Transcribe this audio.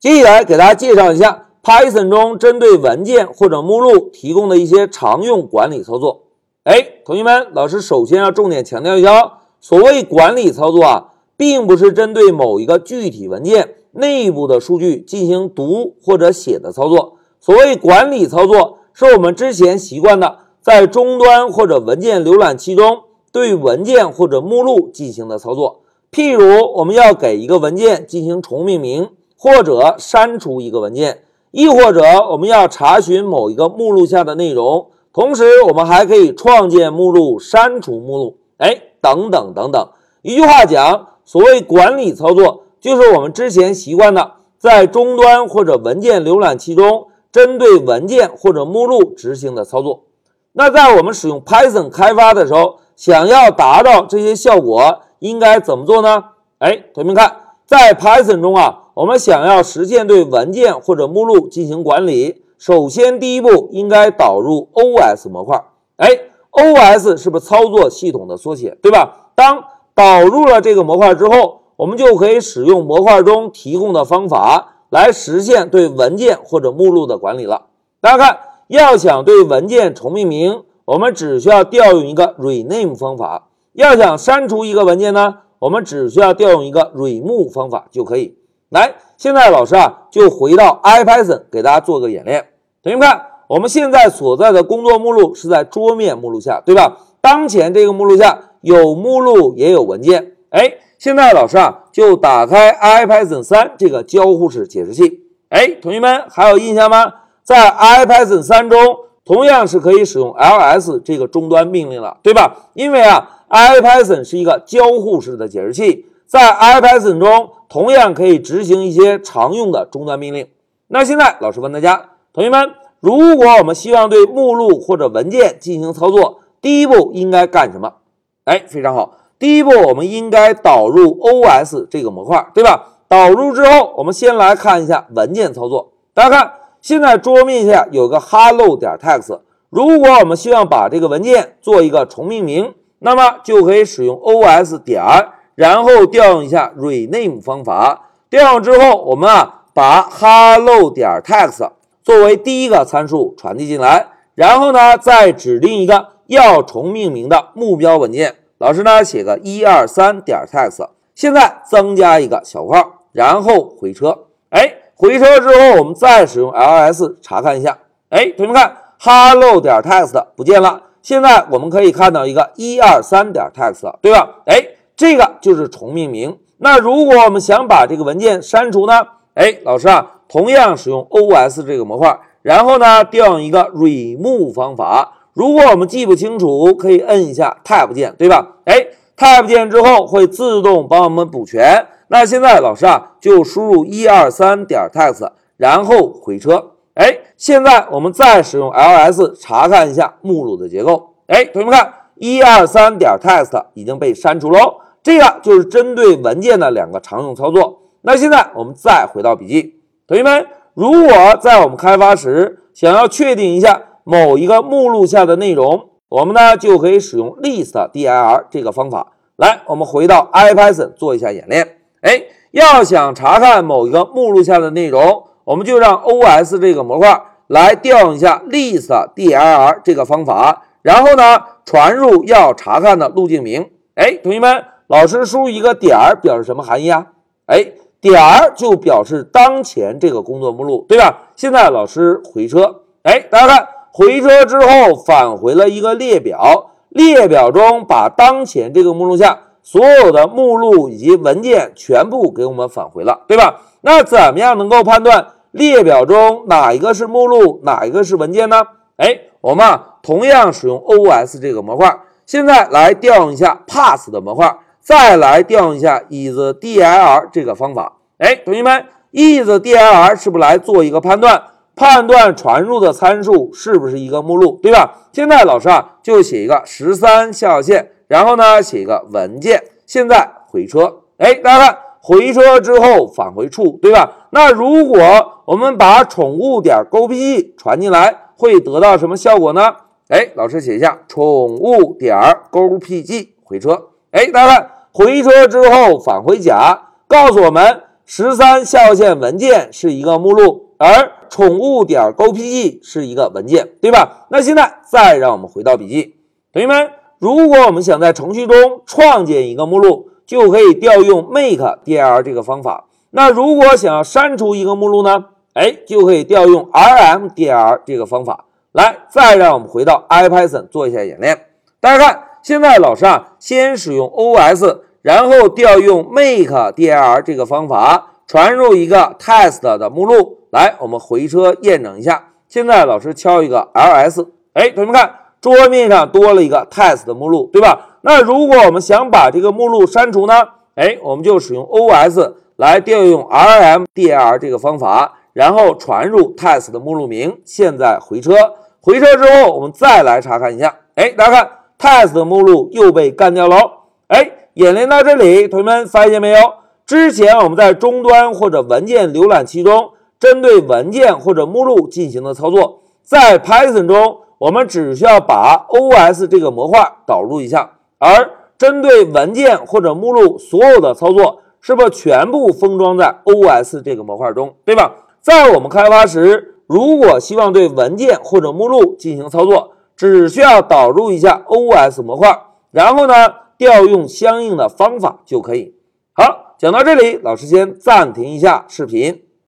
接下来给大家介绍一下 Python 中针对文件或者目录提供的一些常用管理操作。哎，同学们，老师首先要重点强调一下，所谓管理操作啊，并不是针对某一个具体文件内部的数据进行读或者写的操作。所谓管理操作，是我们之前习惯的在终端或者文件浏览器中对文件或者目录进行的操作。譬如，我们要给一个文件进行重命名。或者删除一个文件，亦或者我们要查询某一个目录下的内容，同时我们还可以创建目录、删除目录，哎，等等等等。一句话讲，所谓管理操作，就是我们之前习惯的在终端或者文件浏览器中针对文件或者目录执行的操作。那在我们使用 Python 开发的时候，想要达到这些效果，应该怎么做呢？哎，同学们看，在 Python 中啊。我们想要实现对文件或者目录进行管理，首先第一步应该导入 OS 模块。哎，OS 是不是操作系统的缩写，对吧？当导入了这个模块之后，我们就可以使用模块中提供的方法来实现对文件或者目录的管理了。大家看，要想对文件重命名，我们只需要调用一个 rename 方法；要想删除一个文件呢，我们只需要调用一个 remove 方法就可以。来，现在老师啊，就回到 IPython 给大家做个演练。同学们看，我们现在所在的工作目录是在桌面目录下，对吧？当前这个目录下有目录也有文件。哎，现在老师啊，就打开 IPython 三这个交互式解释器。哎，同学们还有印象吗？在 IPython 三中，同样是可以使用 ls 这个终端命令了，对吧？因为啊，IPython 是一个交互式的解释器，在 IPython 中。同样可以执行一些常用的终端命令。那现在老师问大家，同学们，如果我们希望对目录或者文件进行操作，第一步应该干什么？哎，非常好，第一步我们应该导入 OS 这个模块，对吧？导入之后，我们先来看一下文件操作。大家看，现在桌面下有个 hello 点 text。如果我们希望把这个文件做一个重命名，那么就可以使用 OS 点。然后调用一下 rename 方法，调用之后，我们啊把 hello 点 text 作为第一个参数传递进来，然后呢再指定一个要重命名的目标文件。老师呢写个一二三点 text，现在增加一个小括号，然后回车。哎，回车之后，我们再使用 ls 查看一下。哎，同学们看，hello 点 text 不见了，现在我们可以看到一个一二三点 text，对吧？哎。这个就是重命名。那如果我们想把这个文件删除呢？哎，老师啊，同样使用 OS 这个模块，然后呢调用一个 remove 方法。如果我们记不清楚，可以摁一下 Tab 键，对吧？哎，Tab 键之后会自动帮我们补全。那现在老师啊就输入一二三点 text，然后回车。哎，现在我们再使用 ls 查看一下目录的结构。哎，同学们看，一二三点 text 已经被删除喽。这个就是针对文件的两个常用操作。那现在我们再回到笔记，同学们，如果在我们开发时想要确定一下某一个目录下的内容，我们呢就可以使用 list dir 这个方法。来，我们回到 IPython 做一下演练。哎，要想查看某一个目录下的内容，我们就让 OS 这个模块来调用一下 list dir 这个方法，然后呢传入要查看的路径名。哎，同学们。老师输入一个点儿表示什么含义啊？哎，点儿就表示当前这个工作目录，对吧？现在老师回车，哎，大家看，回车之后返回了一个列表，列表中把当前这个目录下所有的目录以及文件全部给我们返回了，对吧？那怎么样能够判断列表中哪一个是目录，哪一个是文件呢？哎，我们啊同样使用 OS 这个模块，现在来调用一下 Pass 的模块。再来调用一下 isDir 这个方法，哎，同学们，isDir 是不是来做一个判断？判断传入的参数是不是一个目录，对吧？现在老师啊，就写一个十三下划线，然后呢，写一个文件。现在回车，哎，大家看，回车之后返回处，对吧？那如果我们把宠物点 GoPG 传进来，会得到什么效果呢？哎，老师写一下宠物点 GoPG 回车，哎，大家看。回车之后返回甲，告诉我们十三下线文件是一个目录，而宠物点 GPG 是一个文件，对吧？那现在再让我们回到笔记，同学们，如果我们想在程序中创建一个目录，就可以调用 make dir 这个方法。那如果想要删除一个目录呢？哎，就可以调用 rm dir 这个方法。来，再让我们回到 IPython 做一下演练。大家看，现在老师啊，先使用 os，然后调用 make dir 这个方法，传入一个 test 的目录。来，我们回车验证一下。现在老师敲一个 ls，哎，同学们看，桌面上多了一个 test 的目录，对吧？那如果我们想把这个目录删除呢？哎，我们就使用 os 来调用 rm dir 这个方法。然后传入 test 的目录名。现在回车，回车之后，我们再来查看一下。哎，大家看 test 的目录又被干掉了。哎，演练到这里，同学们发现没有？之前我们在终端或者文件浏览器中，针对文件或者目录进行的操作，在 Python 中，我们只需要把 os 这个模块导入一下，而针对文件或者目录所有的操作，是不是全部封装在 os 这个模块中，对吧？在我们开发时，如果希望对文件或者目录进行操作，只需要导入一下 os 模块，然后呢调用相应的方法就可以。好，讲到这里，老师先暂停一下视频。